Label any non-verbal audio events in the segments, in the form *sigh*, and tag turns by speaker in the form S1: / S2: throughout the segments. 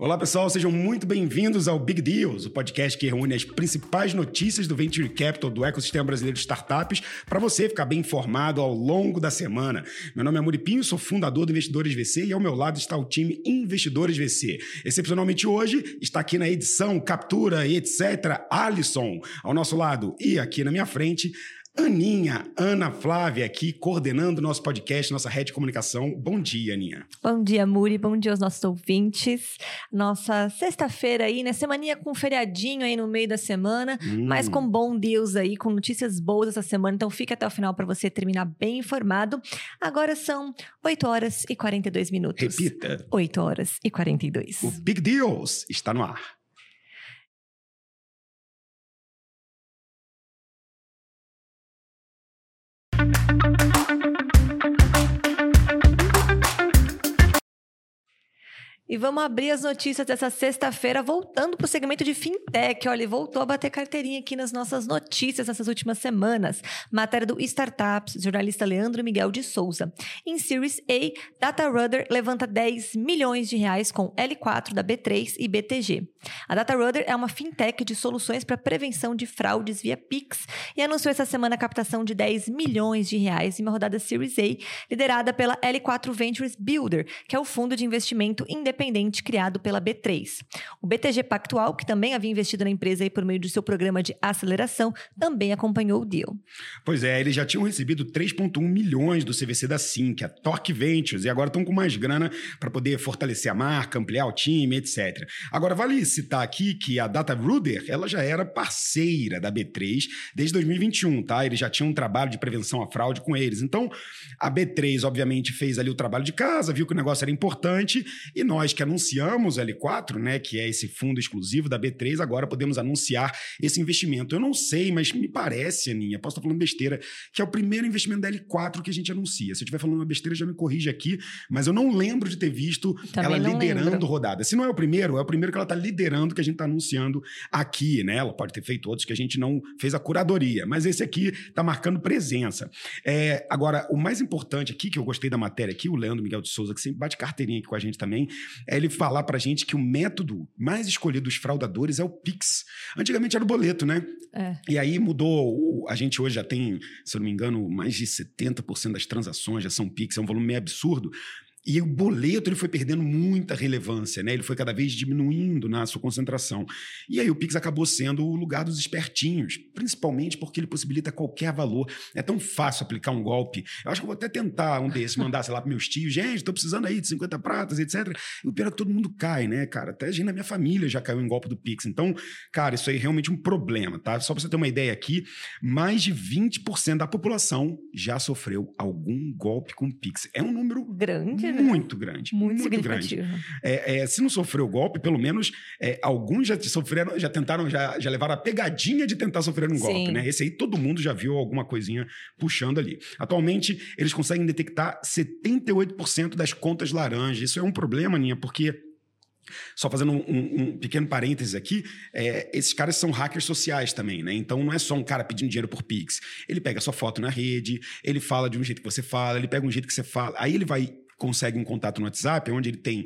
S1: Olá pessoal, sejam muito bem-vindos ao Big Deals, o podcast que reúne as principais notícias do Venture Capital do ecossistema brasileiro de startups para você ficar bem informado ao longo da semana. Meu nome é Muripinho, sou fundador do Investidores VC e ao meu lado está o time Investidores VC. Excepcionalmente hoje está aqui na edição, captura e etc. Alisson ao nosso lado e aqui na minha frente Aninha, Ana Flávia aqui, coordenando nosso podcast, nossa rede de comunicação. Bom dia, Aninha.
S2: Bom dia, Muri. Bom dia aos nossos ouvintes. Nossa sexta-feira aí, né? Semaninha com um feriadinho aí no meio da semana, hum. mas com bom Deus aí, com notícias boas essa semana. Então fica até o final para você terminar bem informado. Agora são 8 horas e 42 minutos.
S1: Repita.
S2: 8 horas e 42.
S1: O Big Deals está no ar.
S2: E vamos abrir as notícias dessa sexta-feira, voltando para o segmento de fintech. Olha, voltou a bater carteirinha aqui nas nossas notícias nessas últimas semanas. Matéria do Startups, jornalista Leandro Miguel de Souza. Em Series A, DataRudder levanta 10 milhões de reais com L4 da B3 e BTG. A DataRudder é uma fintech de soluções para prevenção de fraudes via Pix e anunciou essa semana a captação de 10 milhões de reais em uma rodada Series A, liderada pela L4 Ventures Builder, que é o fundo de investimento independente independente criado pela B3. O BTG Pactual, que também havia investido na empresa por meio do seu programa de aceleração, também acompanhou o deal.
S1: Pois é, eles já tinham recebido 3,1 milhões do CVC da Sync, a Torque Ventures, e agora estão com mais grana para poder fortalecer a marca, ampliar o time, etc. Agora, vale citar aqui que a Data Ruder, ela já era parceira da B3 desde 2021, tá? Eles já tinham um trabalho de prevenção à fraude com eles. Então, a B3, obviamente, fez ali o trabalho de casa, viu que o negócio era importante, e nós nós que anunciamos o L4, né, que é esse fundo exclusivo da B3, agora podemos anunciar esse investimento. Eu não sei, mas me parece, Aninha, posso estar falando besteira, que é o primeiro investimento da L4 que a gente anuncia. Se eu estiver falando uma besteira, já me corrige aqui, mas eu não lembro de ter visto Também ela liderando lembro. rodada. Se não é o primeiro, é o primeiro que ela está liderando que a gente está anunciando aqui, né? Ela pode ter feito outros que a gente não fez a curadoria, mas esse aqui está marcando presença. É, agora, o mais importante aqui, que eu gostei da matéria aqui, o Leandro Miguel de Souza, que sempre bate carteirinha aqui com a gente também, é ele falar pra gente que o método mais escolhido dos fraudadores é o Pix. Antigamente era o boleto, né? É. E aí mudou. A gente hoje já tem, se eu não me engano, mais de 70% das transações já são Pix, é um volume meio absurdo. E o boleto ele foi perdendo muita relevância, né? Ele foi cada vez diminuindo na sua concentração. E aí o Pix acabou sendo o lugar dos espertinhos, principalmente porque ele possibilita qualquer valor. É tão fácil aplicar um golpe. Eu acho que eu vou até tentar um desses, *laughs* mandar, sei lá, para meus tios, gente, estou precisando aí de 50 pratas, etc. E o pior é que todo mundo cai, né, cara? Até gente na minha família já caiu em golpe do Pix. Então, cara, isso aí é realmente um problema, tá? Só para você ter uma ideia aqui, mais de 20% da população já sofreu algum golpe com Pix. É um número
S2: grande, né?
S1: muito grande.
S2: Muito, muito grande.
S1: É, é, se não sofreu o golpe, pelo menos é, alguns já sofreram, já tentaram, já, já levaram a pegadinha de tentar sofrer um Sim. golpe, né? Esse aí todo mundo já viu alguma coisinha puxando ali. Atualmente, eles conseguem detectar 78% das contas laranjas. Isso é um problema, Ninha, porque só fazendo um, um, um, pequeno parênteses aqui, é, esses caras são hackers sociais também, né? Então não é só um cara pedindo dinheiro por Pix. Ele pega sua foto na rede, ele fala de um jeito que você fala, ele pega um jeito que você fala. Aí ele vai consegue um contato no WhatsApp, onde ele tem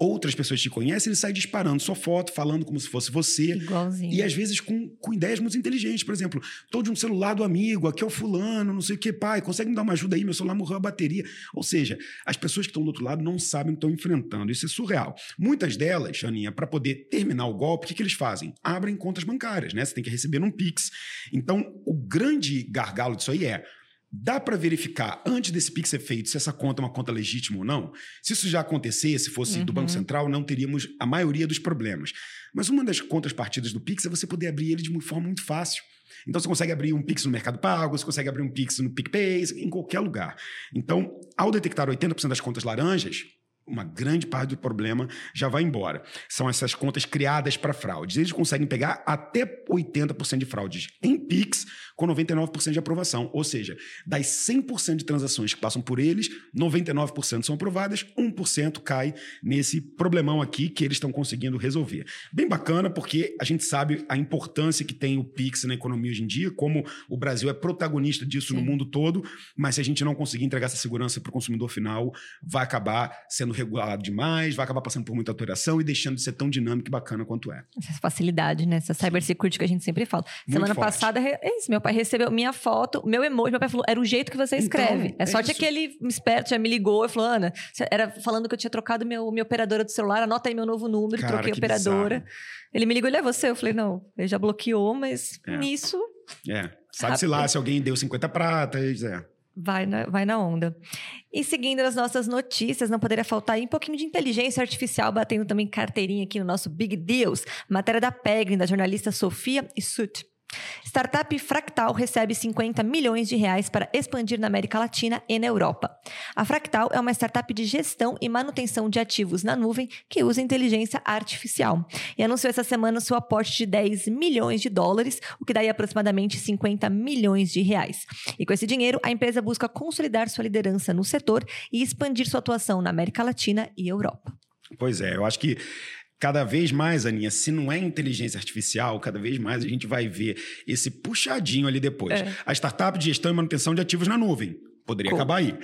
S1: outras pessoas te conhecem, ele sai disparando sua foto, falando como se fosse você.
S2: Igualzinho.
S1: E às vezes com, com ideias muito inteligentes. Por exemplo, tô de um celular do amigo, aqui é o fulano, não sei o que, pai, consegue me dar uma ajuda aí? Meu celular morreu a bateria. Ou seja, as pessoas que estão do outro lado não sabem o que estão enfrentando. Isso é surreal. Muitas delas, Aninha, para poder terminar o golpe, o que, que eles fazem? Abrem contas bancárias, né? Você tem que receber num Pix. Então, o grande gargalo disso aí é Dá para verificar antes desse Pix ser feito se essa conta é uma conta legítima ou não? Se isso já acontecesse, se fosse uhum. do Banco uhum. Central, não teríamos a maioria dos problemas. Mas uma das contas partidas do Pix é você poder abrir ele de uma forma muito fácil. Então você consegue abrir um Pix no Mercado Pago, você consegue abrir um Pix no PicPay, em qualquer lugar. Então, ao detectar 80% das contas laranjas, uma grande parte do problema já vai embora. São essas contas criadas para fraudes. Eles conseguem pegar até 80% de fraudes em Pix com 99% de aprovação. Ou seja, das 100% de transações que passam por eles, 99% são aprovadas, 1% cai nesse problemão aqui que eles estão conseguindo resolver. Bem bacana, porque a gente sabe a importância que tem o Pix na economia hoje em dia, como o Brasil é protagonista disso Sim. no mundo todo, mas se a gente não conseguir entregar essa segurança para o consumidor final, vai acabar sendo regulado demais, vai acabar passando por muita alteração e deixando de ser tão dinâmico e bacana quanto é.
S2: Essa facilidade, né? Essa cybersecurity que a gente sempre fala. Muito Semana forte. passada, é isso, meu pai recebeu minha foto, meu emoji, meu pai falou, era o jeito que você então, escreve. Então, é, é sorte que ele esperto já me ligou e falou, Ana, era falando que eu tinha trocado meu, minha operadora do celular, anota aí meu novo número, Cara, troquei a operadora. Bizarro. Ele me ligou, ele é você? Eu falei, não, ele já bloqueou, mas é. nisso...
S1: É, sabe-se lá se alguém deu 50 pratas, é.
S2: Vai na, vai na onda. E seguindo as nossas notícias, não poderia faltar aí um pouquinho de inteligência artificial, batendo também carteirinha aqui no nosso Big Deals. Matéria da Pegrin, da jornalista Sofia Issut. Startup Fractal recebe 50 milhões de reais para expandir na América Latina e na Europa. A Fractal é uma startup de gestão e manutenção de ativos na nuvem que usa inteligência artificial e anunciou essa semana seu aporte de 10 milhões de dólares, o que daria aproximadamente 50 milhões de reais. E com esse dinheiro, a empresa busca consolidar sua liderança no setor e expandir sua atuação na América Latina e Europa.
S1: Pois é, eu acho que cada vez mais, Aninha, se não é inteligência artificial, cada vez mais a gente vai ver esse puxadinho ali depois. É. A startup de gestão e manutenção de ativos na nuvem. Poderia acabar aí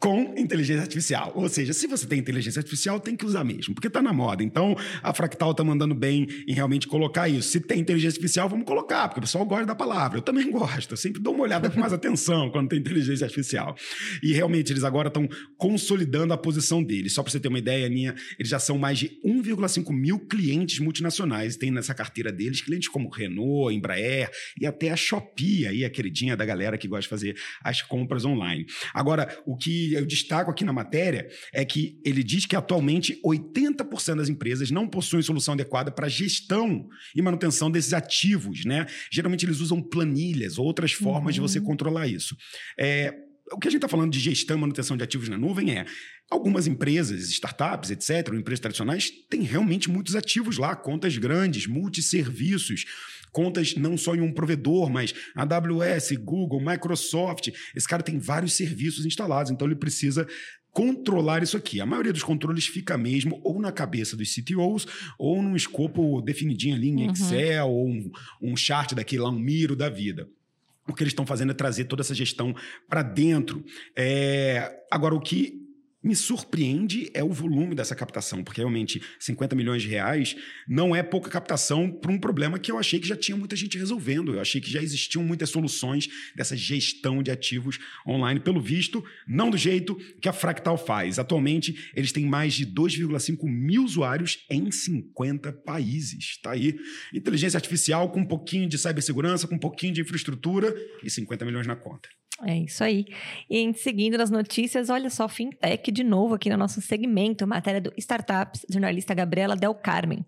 S1: com inteligência artificial. Ou seja, se você tem inteligência artificial, tem que usar mesmo, porque está na moda. Então, a Fractal está mandando bem em realmente colocar isso. Se tem inteligência artificial, vamos colocar, porque o pessoal gosta da palavra. Eu também *laughs* gosto, eu sempre dou uma olhada com mais atenção quando tem inteligência artificial. E realmente, eles agora estão consolidando a posição deles. Só para você ter uma ideia, Aninha, eles já são mais de 1,5 mil clientes multinacionais. Tem nessa carteira deles clientes como Renault, Embraer e até a Shopee, aí, a queridinha da galera que gosta de fazer as compras online. Agora, o que eu destaco aqui na matéria é que ele diz que atualmente 80% das empresas não possuem solução adequada para gestão e manutenção desses ativos, né? Geralmente eles usam planilhas, outras formas uhum. de você uhum. controlar isso. É, o que a gente está falando de gestão e manutenção de ativos na nuvem é Algumas empresas, startups, etc., ou empresas tradicionais, têm realmente muitos ativos lá, contas grandes, multisserviços, contas não só em um provedor, mas AWS, Google, Microsoft. Esse cara tem vários serviços instalados, então ele precisa controlar isso aqui. A maioria dos controles fica mesmo ou na cabeça dos CTOs ou num escopo definidinho ali em uhum. Excel ou um, um chart daquele lá, um Miro da vida. O que eles estão fazendo é trazer toda essa gestão para dentro. É... Agora, o que me surpreende é o volume dessa captação, porque realmente 50 milhões de reais não é pouca captação para um problema que eu achei que já tinha muita gente resolvendo. Eu achei que já existiam muitas soluções dessa gestão de ativos online, pelo visto, não do jeito que a Fractal faz. Atualmente, eles têm mais de 2,5 mil usuários em 50 países. Tá aí. Inteligência artificial com um pouquinho de cibersegurança, com um pouquinho de infraestrutura e 50 milhões na conta.
S2: É isso aí. E seguindo nas notícias, olha só, fintech de novo aqui no nosso segmento, matéria do Startups, jornalista Gabriela Del Carmen.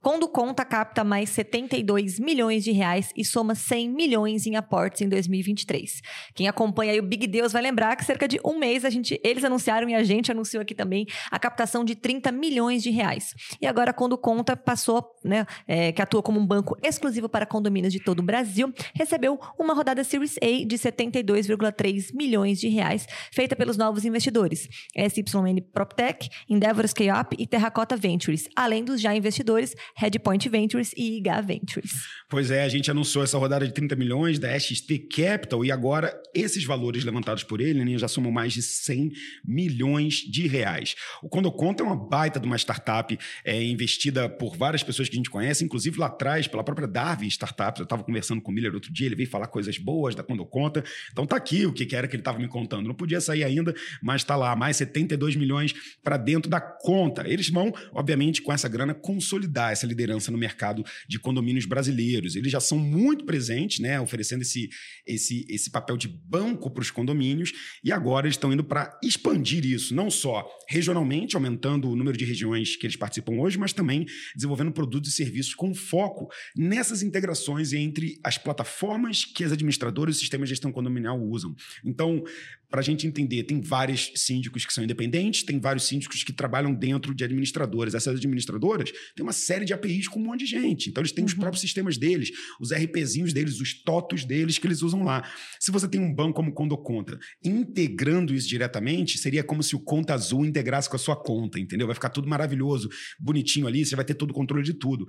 S2: Quando Conta capta mais 72 milhões de reais e soma 100 milhões em aportes em 2023. Quem acompanha aí o Big Deus vai lembrar que cerca de um mês a gente, eles anunciaram e a gente anunciou aqui também a captação de 30 milhões de reais. E agora, quando Conta passou, né, é, que atua como um banco exclusivo para condomínios de todo o Brasil, recebeu uma rodada Series A de 72 2,3 milhões de reais, feita pelos novos investidores SYN PropTech, Endeavor Scale Up e Terracota Ventures, além dos já investidores Headpoint Ventures e IGA Ventures.
S1: Pois é, a gente anunciou essa rodada de 30 milhões da XT Capital e agora esses valores levantados por ele né, já somam mais de 100 milhões de reais. O Quando Conta é uma baita de uma startup é, investida por várias pessoas que a gente conhece, inclusive lá atrás pela própria Darwin Startups. Eu estava conversando com o Miller outro dia, ele veio falar coisas boas da Quando Conta. Então tá aqui o que era que ele estava me contando. Não podia sair ainda, mas está lá, mais 72 milhões para dentro da conta. Eles vão, obviamente, com essa grana, consolidar essa liderança no mercado de condomínios brasileiros. Eles já são muito presentes, né, oferecendo esse, esse, esse papel de banco para os condomínios, e agora eles estão indo para expandir isso, não só regionalmente, aumentando o número de regiões que eles participam hoje, mas também desenvolvendo produtos e serviços com foco nessas integrações entre as plataformas que as administradoras e sistemas de gestão condominial usam usam. Então, para a gente entender, tem vários síndicos que são independentes, tem vários síndicos que trabalham dentro de administradoras. Essas administradoras têm uma série de APIs com um monte de gente. Então, eles têm uhum. os próprios sistemas deles, os RPzinhos deles, os TOTOS deles que eles usam lá. Se você tem um banco como Condo Conta, integrando isso diretamente, seria como se o Conta Azul integrasse com a sua conta, entendeu? Vai ficar tudo maravilhoso, bonitinho ali, você vai ter todo o controle de tudo.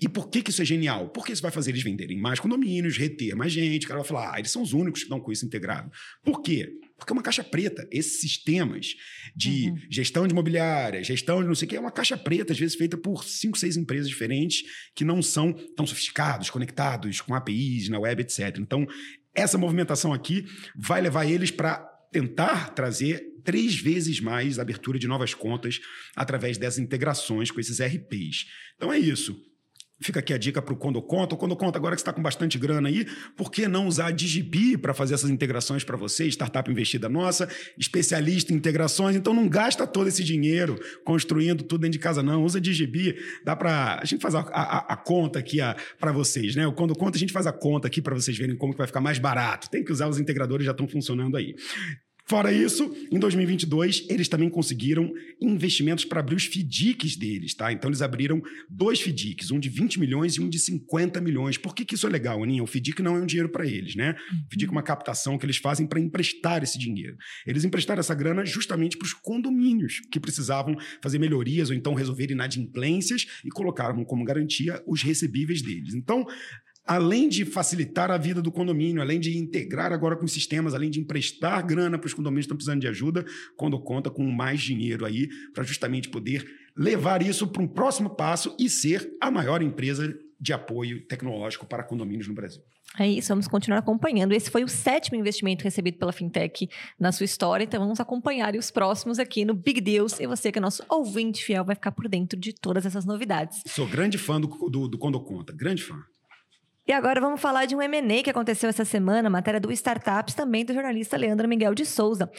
S1: E por que, que isso é genial? Porque isso vai fazer eles venderem mais condomínios, reter mais gente. O cara vai falar, ah, eles são os únicos que estão com isso integrado. Por quê? Porque é uma caixa preta. Esses sistemas de uhum. gestão de imobiliária, gestão de não sei o que, é uma caixa preta, às vezes feita por cinco, seis empresas diferentes que não são tão sofisticados, conectados com APIs na web, etc. Então, essa movimentação aqui vai levar eles para tentar trazer três vezes mais abertura de novas contas através dessas integrações com esses RPs. Então é isso. Fica aqui a dica para o Quando Conta. Quando Conta, agora que está com bastante grana aí, por que não usar a Digibi para fazer essas integrações para você? Startup investida nossa, especialista em integrações. Então não gasta todo esse dinheiro construindo tudo dentro de casa, não. Usa a Digibi. Dá para. A gente faz a, a, a conta aqui para vocês, né? O Quando Conta, a gente faz a conta aqui para vocês verem como que vai ficar mais barato. Tem que usar os integradores, já estão funcionando aí. Fora isso, em 2022, eles também conseguiram investimentos para abrir os FDICs deles, tá? Então, eles abriram dois FDICs, um de 20 milhões e um de 50 milhões. Por que, que isso é legal, Aninha? O FDIC não é um dinheiro para eles, né? O FDIC é uma captação que eles fazem para emprestar esse dinheiro. Eles emprestaram essa grana justamente para os condomínios que precisavam fazer melhorias ou então resolver inadimplências e colocaram como garantia os recebíveis deles. Então, além de facilitar a vida do condomínio, além de integrar agora com os sistemas, além de emprestar grana para os condomínios que estão precisando de ajuda, quando conta com mais dinheiro aí para justamente poder levar isso para um próximo passo e ser a maior empresa de apoio tecnológico para condomínios no Brasil.
S2: É isso, vamos continuar acompanhando. Esse foi o sétimo investimento recebido pela Fintech na sua história, então vamos acompanhar os próximos aqui no Big Deals. E você, que é nosso ouvinte fiel, vai ficar por dentro de todas essas novidades.
S1: Sou grande fã do, do, do Quando Conta, grande fã.
S2: E agora vamos falar de um M&A que aconteceu essa semana, matéria do Startups, também do jornalista Leandro Miguel de Souza.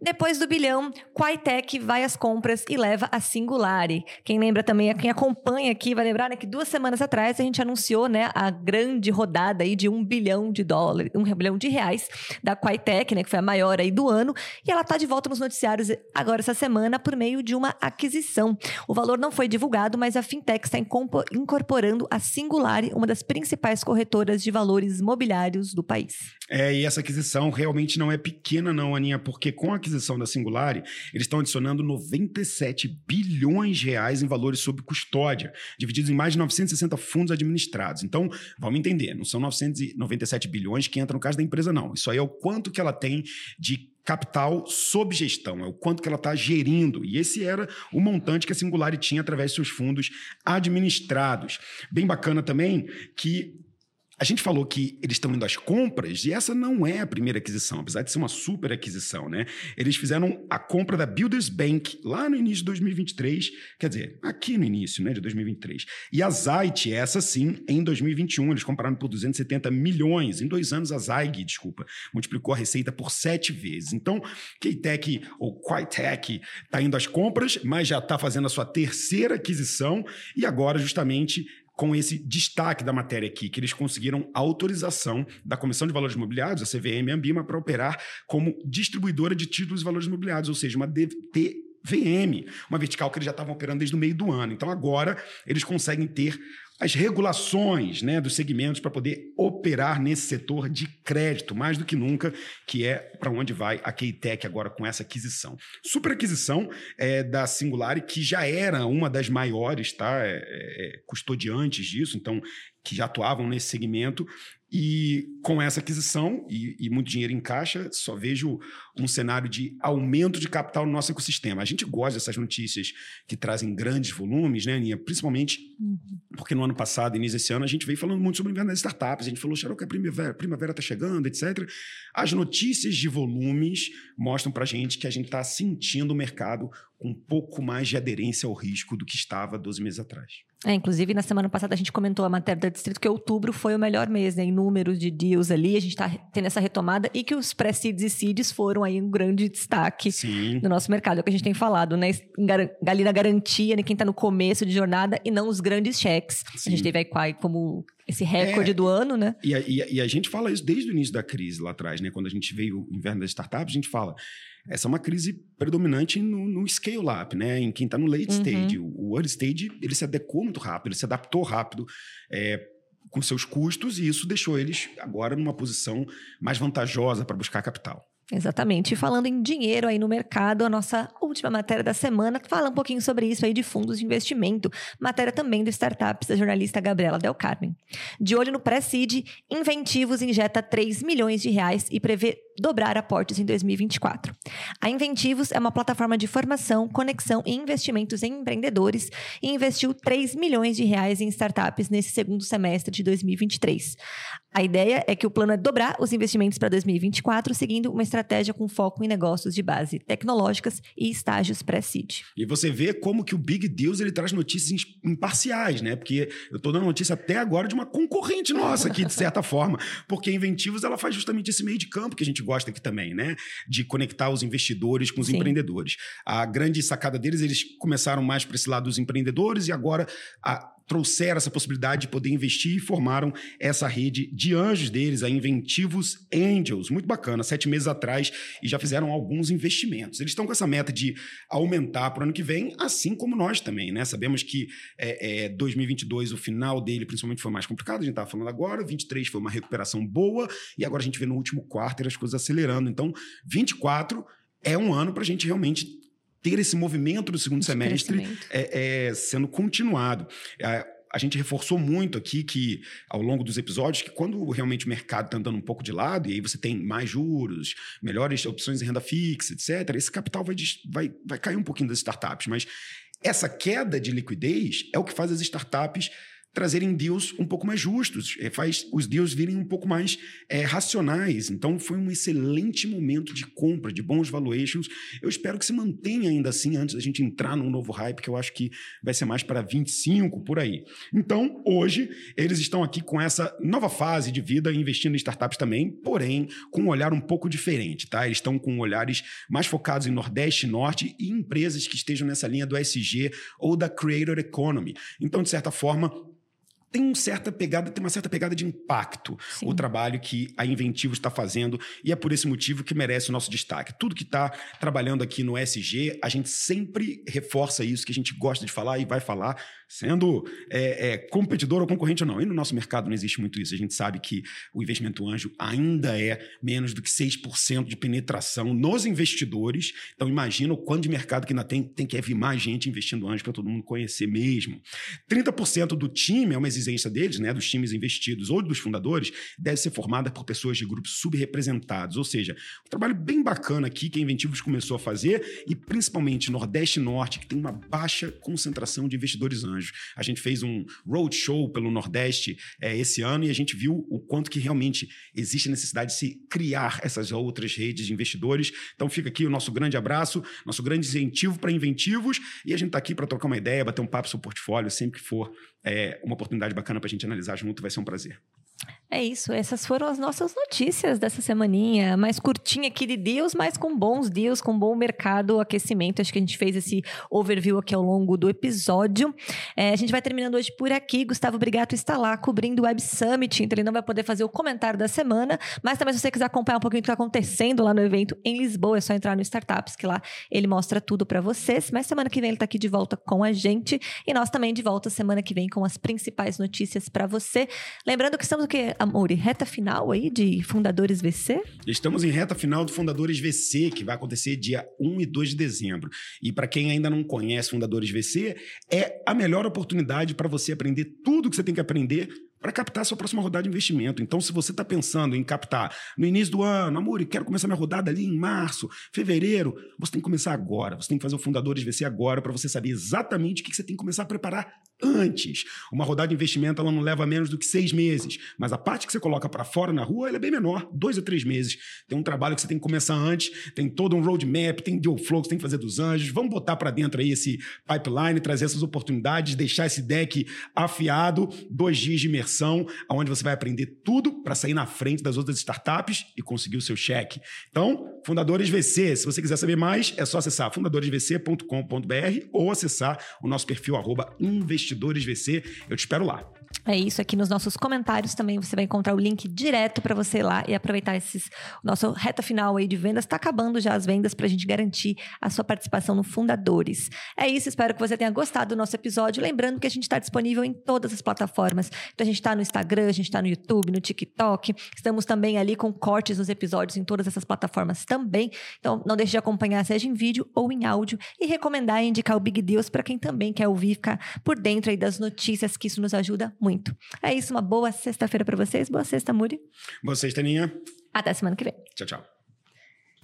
S2: Depois do bilhão, Quaitec vai às compras e leva a Singulari. Quem lembra também, quem acompanha aqui, vai lembrar né, que duas semanas atrás a gente anunciou né, a grande rodada aí de um bilhão de dólares, um bilhão de reais da Quaitec, né, que foi a maior aí do ano, e ela está de volta nos noticiários agora essa semana por meio de uma aquisição. O valor não foi divulgado, mas a Fintech está incorporando a Singulari, uma das principais corretoras corretoras de valores mobiliários do país.
S1: É, e essa aquisição realmente não é pequena, não, Aninha, porque com a aquisição da Singulari, eles estão adicionando 97 bilhões de reais em valores sob custódia, divididos em mais de 960 fundos administrados. Então, vamos entender, não são 997 bilhões que entram no caso da empresa, não. Isso aí é o quanto que ela tem de capital sob gestão, é o quanto que ela está gerindo. E esse era o montante que a Singulari tinha através de seus fundos administrados. Bem bacana também que a gente falou que eles estão indo às compras e essa não é a primeira aquisição, apesar de ser uma super aquisição, né? Eles fizeram a compra da Builders Bank lá no início de 2023, quer dizer, aqui no início, né, de 2023. E a Zait, essa sim, em 2021, eles compraram por 270 milhões. Em dois anos, a Zaig, desculpa, multiplicou a receita por sete vezes. Então, Keitech ou Quitec está indo às compras, mas já está fazendo a sua terceira aquisição e agora, justamente, com esse destaque da matéria aqui, que eles conseguiram autorização da Comissão de Valores Imobiliários, a CVM e Ambima, para operar como distribuidora de títulos de valores imobiliários, ou seja, uma DT VM, uma vertical que eles já estavam operando desde o meio do ano. Então, agora, eles conseguem ter as regulações né, dos segmentos para poder operar nesse setor de crédito, mais do que nunca, que é para onde vai a Keitech agora com essa aquisição. Super aquisição é, da Singular, que já era uma das maiores tá, é, é, custodiantes disso, então que já atuavam nesse segmento e com essa aquisição e, e, muito dinheiro em caixa, só vejo um cenário de aumento de capital no nosso ecossistema. A gente gosta dessas notícias que trazem grandes volumes, né, Aninha? Principalmente uhum. porque no ano passado, início desse ano, a gente veio falando muito sobre o inverno das startups. A gente falou, Xarope, a primavera, a primavera está chegando, etc. As notícias de volumes mostram para a gente que a gente está sentindo o mercado com um pouco mais de aderência ao risco do que estava 12 meses atrás.
S2: É, inclusive, na semana passada a gente comentou a matéria da Distrito que outubro foi o melhor mês, né, em números de deals ali, a gente está tendo essa retomada e que os pré-seeds e seeds foram aí um grande destaque Sim. no nosso mercado, é o que a gente tem falado, né, ali na garantia, né, quem está no começo de jornada e não os grandes cheques. Sim. A gente teve a Equai como esse recorde é, do ano, né?
S1: E a, e, a, e a, gente fala isso desde o início da crise lá atrás, né? Quando a gente veio o inverno das startups, a gente fala essa é uma crise predominante no, no scale-up, né? Em quem está no late uhum. stage. O, o, early stage, ele se adequou muito rápido, ele se adaptou rápido. É, com seus custos, e isso deixou eles agora numa posição mais vantajosa para buscar capital.
S2: Exatamente. E falando em dinheiro aí no mercado, a nossa última matéria da semana fala um pouquinho sobre isso aí de fundos de investimento. Matéria também do Startups, da jornalista Gabriela Del Carmen. De olho no pré-seed, Inventivos injeta 3 milhões de reais e prevê dobrar aportes em 2024. A Inventivos é uma plataforma de formação, conexão e investimentos em empreendedores e investiu 3 milhões de reais em startups nesse segundo semestre de 2023. A ideia é que o plano é dobrar os investimentos para 2024, seguindo uma estratégia com foco em negócios de base tecnológicas e estágios pré-seed.
S1: E você vê como que o Big Deals ele traz notícias imparciais, né? Porque eu estou dando notícia até agora de uma concorrente nossa aqui, de certa *laughs* forma, porque Inventivos ela faz justamente esse meio de campo que a gente gosta aqui também, né? De conectar os investidores com os Sim. empreendedores. A grande sacada deles, eles começaram mais para esse lado dos empreendedores e agora a trouxeram essa possibilidade de poder investir e formaram essa rede de anjos deles, a Inventivos Angels. Muito bacana, sete meses atrás, e já fizeram alguns investimentos. Eles estão com essa meta de aumentar para o ano que vem, assim como nós também, né? Sabemos que é, é, 2022, o final dele, principalmente, foi mais complicado, a gente estava falando agora, 23 foi uma recuperação boa, e agora a gente vê no último quarto as coisas acelerando. Então, 24 é um ano para a gente realmente ter esse movimento do segundo semestre é, é, sendo continuado. É, a gente reforçou muito aqui que, ao longo dos episódios, que quando realmente o mercado está andando um pouco de lado, e aí você tem mais juros, melhores opções de renda fixa, etc., esse capital vai, vai, vai cair um pouquinho das startups. Mas essa queda de liquidez é o que faz as startups trazerem deals um pouco mais justos, é, faz os deals virem um pouco mais é, racionais. Então, foi um excelente momento de compra, de bons valuations. Eu espero que se mantenha ainda assim antes da gente entrar num novo hype, que eu acho que vai ser mais para 25 por aí. Então, hoje, eles estão aqui com essa nova fase de vida, investindo em startups também, porém, com um olhar um pouco diferente, tá? Eles estão com olhares mais focados em Nordeste Norte e empresas que estejam nessa linha do SG ou da Creator Economy. Então, de certa forma, tem uma certa pegada, tem uma certa pegada de impacto Sim. o trabalho que a Inventivo está fazendo e é por esse motivo que merece o nosso destaque. Tudo que está trabalhando aqui no SG, a gente sempre reforça isso que a gente gosta de falar e vai falar, sendo é, é, competidor ou concorrente ou não. E no nosso mercado não existe muito isso. A gente sabe que o investimento anjo ainda é menos do que 6% de penetração nos investidores. Então imagina o quanto de mercado que ainda tem, tem que vir mais gente investindo anjo para todo mundo conhecer mesmo. 30% do time é uma exigência deles, né, dos times investidos ou dos fundadores, deve ser formada por pessoas de grupos subrepresentados. Ou seja, um trabalho bem bacana aqui que a Inventivos começou a fazer e principalmente Nordeste e Norte, que tem uma baixa concentração de investidores anjos. A gente fez um roadshow pelo Nordeste é, esse ano e a gente viu o quanto que realmente existe a necessidade de se criar essas outras redes de investidores. Então fica aqui o nosso grande abraço, nosso grande incentivo para Inventivos e a gente está aqui para trocar uma ideia, bater um papo sobre o portfólio sempre que for é, uma oportunidade bacana para a gente analisar junto, vai ser um prazer.
S2: É isso, essas foram as nossas notícias dessa semaninha, mais curtinha aqui de deals, mas com bons deals, com bom mercado, aquecimento. Acho que a gente fez esse overview aqui ao longo do episódio. É, a gente vai terminando hoje por aqui. Gustavo Brigato está lá cobrindo o Web Summit, então ele não vai poder fazer o comentário da semana, mas também se você quiser acompanhar um pouquinho o que está acontecendo lá no evento em Lisboa, é só entrar no Startups, que lá ele mostra tudo para vocês. Mas semana que vem ele está aqui de volta com a gente e nós também de volta semana que vem com as principais notícias para você. Lembrando que estamos o quê? Amor, reta final aí de Fundadores VC?
S1: Estamos em reta final do Fundadores VC, que vai acontecer dia 1 e 2 de dezembro. E para quem ainda não conhece Fundadores VC, é a melhor oportunidade para você aprender tudo que você tem que aprender para captar sua próxima rodada de investimento. Então, se você está pensando em captar no início do ano, amor, quero começar minha rodada ali em março, fevereiro, você tem que começar agora. Você tem que fazer o Fundadores VC agora para você saber exatamente o que você tem que começar a preparar antes. Uma rodada de investimento ela não leva menos do que seis meses, mas a parte que você coloca para fora na rua é bem menor, dois a três meses. Tem um trabalho que você tem que começar antes, tem todo um roadmap, tem deal flow que você tem que fazer dos anjos. Vamos botar para dentro aí esse pipeline, trazer essas oportunidades, deixar esse deck afiado, dois dias de imersão, onde você vai aprender tudo para sair na frente das outras startups e conseguir o seu cheque. Então, Fundadores VC, se você quiser saber mais, é só acessar fundadoresvc.com.br ou acessar o nosso perfil arroba investidores VC. Eu te espero lá.
S2: É isso aqui nos nossos comentários também você vai encontrar o link direto para você ir lá e aproveitar esses nosso reta final aí de vendas. Está acabando já as vendas para a gente garantir a sua participação no Fundadores. É isso, espero que você tenha gostado do nosso episódio. Lembrando que a gente está disponível em todas as plataformas. Então a gente está no Instagram, a gente está no YouTube, no TikTok. Estamos também ali com cortes nos episódios em todas essas plataformas também. Então não deixe de acompanhar, seja em vídeo ou em áudio, e recomendar e indicar o Big Deals para quem também quer ouvir, ficar por dentro aí das notícias, que isso nos ajuda muito. É isso, uma boa sexta-feira para vocês. Boa sexta, Muri.
S1: Boa sexta, Ninha.
S2: Até semana que vem.
S1: Tchau, tchau.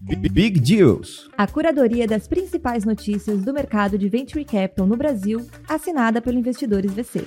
S3: Big Deals.
S2: A curadoria das principais notícias do mercado de Venture Capital no Brasil, assinada pelo Investidores VC.